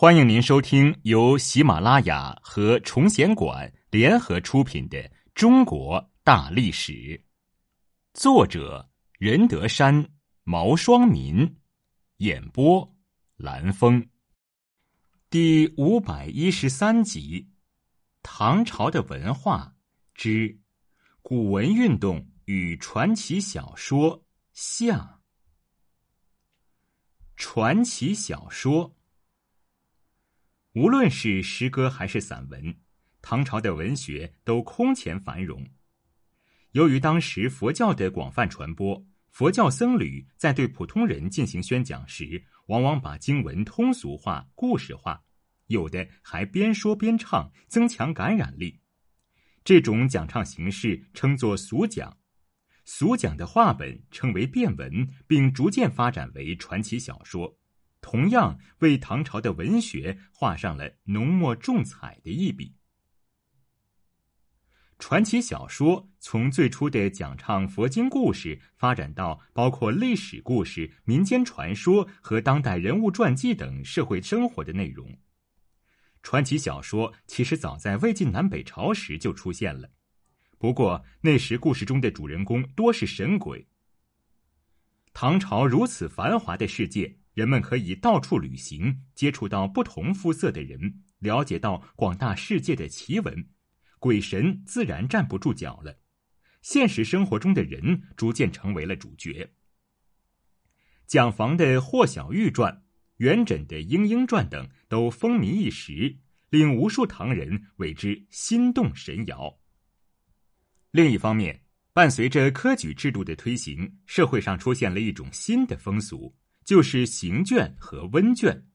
欢迎您收听由喜马拉雅和崇贤馆联合出品的《中国大历史》，作者任德山、毛双民，演播蓝峰，第五百一十三集：唐朝的文化之古文运动与传奇小说下。传奇小说。无论是诗歌还是散文，唐朝的文学都空前繁荣。由于当时佛教的广泛传播，佛教僧侣在对普通人进行宣讲时，往往把经文通俗化、故事化，有的还边说边唱，增强感染力。这种讲唱形式称作俗讲，俗讲的话本称为变文，并逐渐发展为传奇小说。同样为唐朝的文学画上了浓墨重彩的一笔。传奇小说从最初的讲唱佛经故事，发展到包括历史故事、民间传说和当代人物传记等社会生活的内容。传奇小说其实早在魏晋南北朝时就出现了，不过那时故事中的主人公多是神鬼。唐朝如此繁华的世界。人们可以到处旅行，接触到不同肤色的人，了解到广大世界的奇闻，鬼神自然站不住脚了。现实生活中的人逐渐成为了主角。蒋房的《霍小玉传》、元稹的《莺莺传》等都风靡一时，令无数唐人为之心动神摇。另一方面，伴随着科举制度的推行，社会上出现了一种新的风俗。就是行卷和温卷。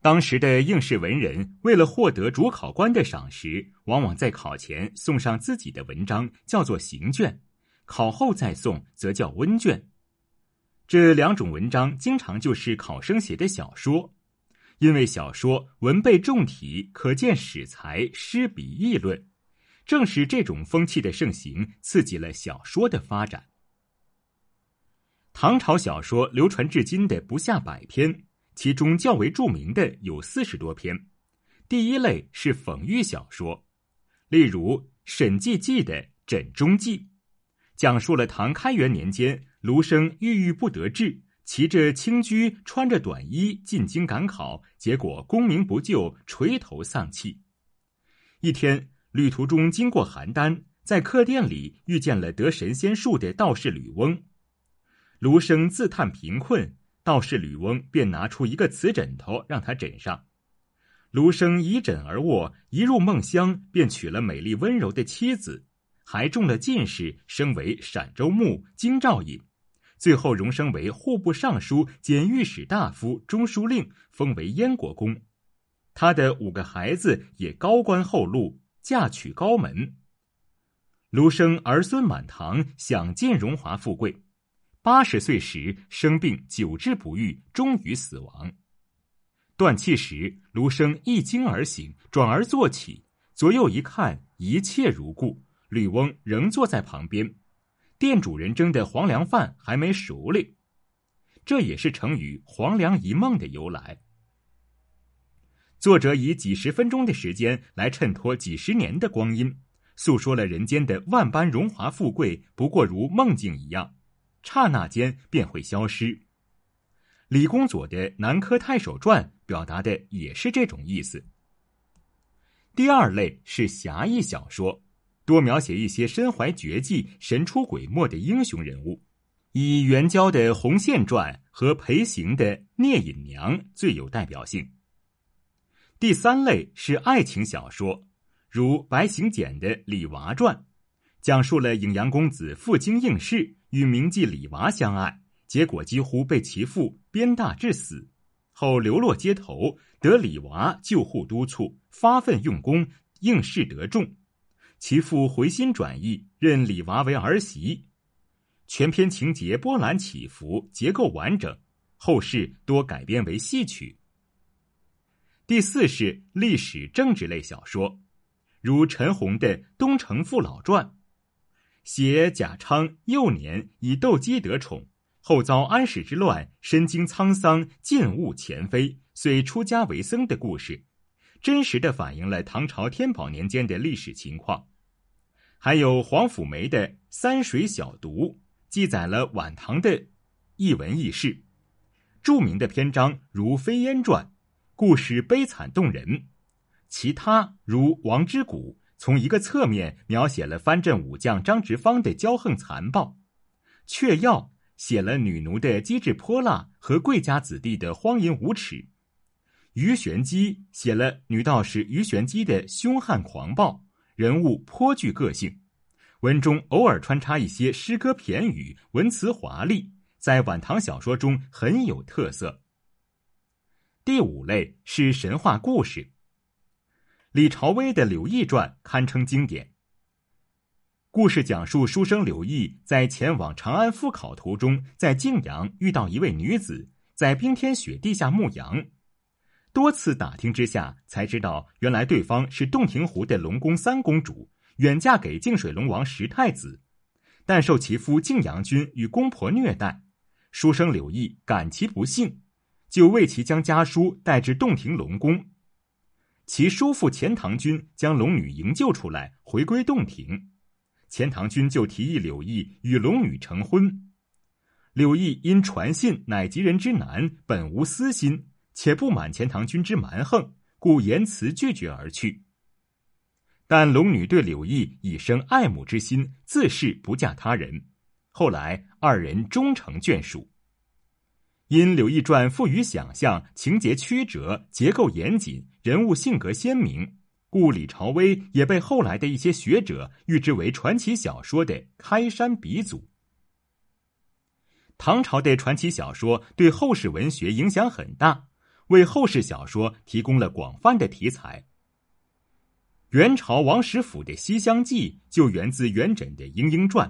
当时的应试文人为了获得主考官的赏识，往往在考前送上自己的文章，叫做行卷；考后再送，则叫温卷。这两种文章经常就是考生写的小说，因为小说文备重体，可见史才、诗笔议论。正是这种风气的盛行，刺激了小说的发展。唐朝小说流传至今的不下百篇，其中较为著名的有四十多篇。第一类是讽喻小说，例如沈记记的《枕中记》，讲述了唐开元年间卢生郁郁不得志，骑着青驹，穿着短衣进京赶考，结果功名不就，垂头丧气。一天，旅途中经过邯郸，在客店里遇见了得神仙术的道士吕翁。卢生自叹贫困，道士吕翁便拿出一个瓷枕头让他枕上。卢生倚枕而卧，一入梦乡，便娶了美丽温柔的妻子，还中了进士，升为陕州牧、京兆尹，最后荣升为户部尚书兼御史大夫、中书令，封为燕国公。他的五个孩子也高官厚禄，嫁娶高门。卢生儿孙满堂，享尽荣华富贵。八十岁时生病，久治不愈，终于死亡。断气时，卢生一惊而醒，转而坐起，左右一看，一切如故。吕翁仍坐在旁边，店主人蒸的黄粱饭还没熟哩。这也是成语“黄粱一梦”的由来。作者以几十分钟的时间来衬托几十年的光阴，诉说了人间的万般荣华富贵不过如梦境一样。刹那间便会消失。李公佐的《南柯太守传》表达的也是这种意思。第二类是侠义小说，多描写一些身怀绝技、神出鬼没的英雄人物，以元交的《红线传》和裴行的《聂隐娘》最有代表性。第三类是爱情小说，如白行简的《李娃传》，讲述了颍阳公子赴京应试。与名妓李娃相爱，结果几乎被其父鞭打致死，后流落街头，得李娃救护督促，发奋用功，应试得中。其父回心转意，认李娃为儿媳。全篇情节波澜起伏，结构完整，后世多改编为戏曲。第四是历史政治类小说，如陈洪的《东城父老传》。写贾昌幼年以斗鸡得宠，后遭安史之乱，身经沧桑，尽悟前非，遂出家为僧的故事，真实的反映了唐朝天宝年间的历史情况。还有黄甫梅的《三水小读》，记载了晚唐的异闻异事。著名的篇章如《飞燕传》，故事悲惨动人。其他如《王之谷》，从一个侧面描写了藩镇武将张直方的骄横残暴。《雀药》写了女奴的机智泼辣和贵家子弟的荒淫无耻，《鱼玄机》写了女道士鱼玄机的凶悍狂暴，人物颇具个性。文中偶尔穿插一些诗歌骈语，文辞华丽，在晚唐小说中很有特色。第五类是神话故事。李朝威的《柳毅传》堪称经典。故事讲述书生柳毅在前往长安赴考途中，在泾阳遇到一位女子，在冰天雪地下牧羊。多次打听之下，才知道原来对方是洞庭湖的龙宫三公主，远嫁给泾水龙王石太子，但受其夫泾阳君与公婆虐待。书生柳毅感其不幸，就为其将家书带至洞庭龙宫。其叔父钱塘君将龙女营救出来，回归洞庭。钱塘君就提议柳毅与龙女成婚，柳毅因传信乃吉人之男，本无私心，且不满钱塘君之蛮横，故言辞拒绝而去。但龙女对柳毅已生爱慕之心，自是不嫁他人。后来二人终成眷属。因《柳毅传》富于想象，情节曲折，结构严谨，人物性格鲜明。故李朝威也被后来的一些学者誉之为传奇小说的开山鼻祖。唐朝的传奇小说对后世文学影响很大，为后世小说提供了广泛的题材。元朝王实甫的《西厢记》就源自元稹的《莺莺传》，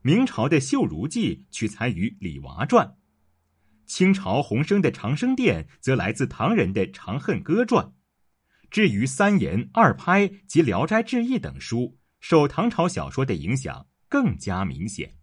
明朝的《绣如记》取材于《李娃传》，清朝洪升的《长生殿》则来自唐人的《长恨歌传》。至于三言二拍及《聊斋志异》等书，受唐朝小说的影响更加明显。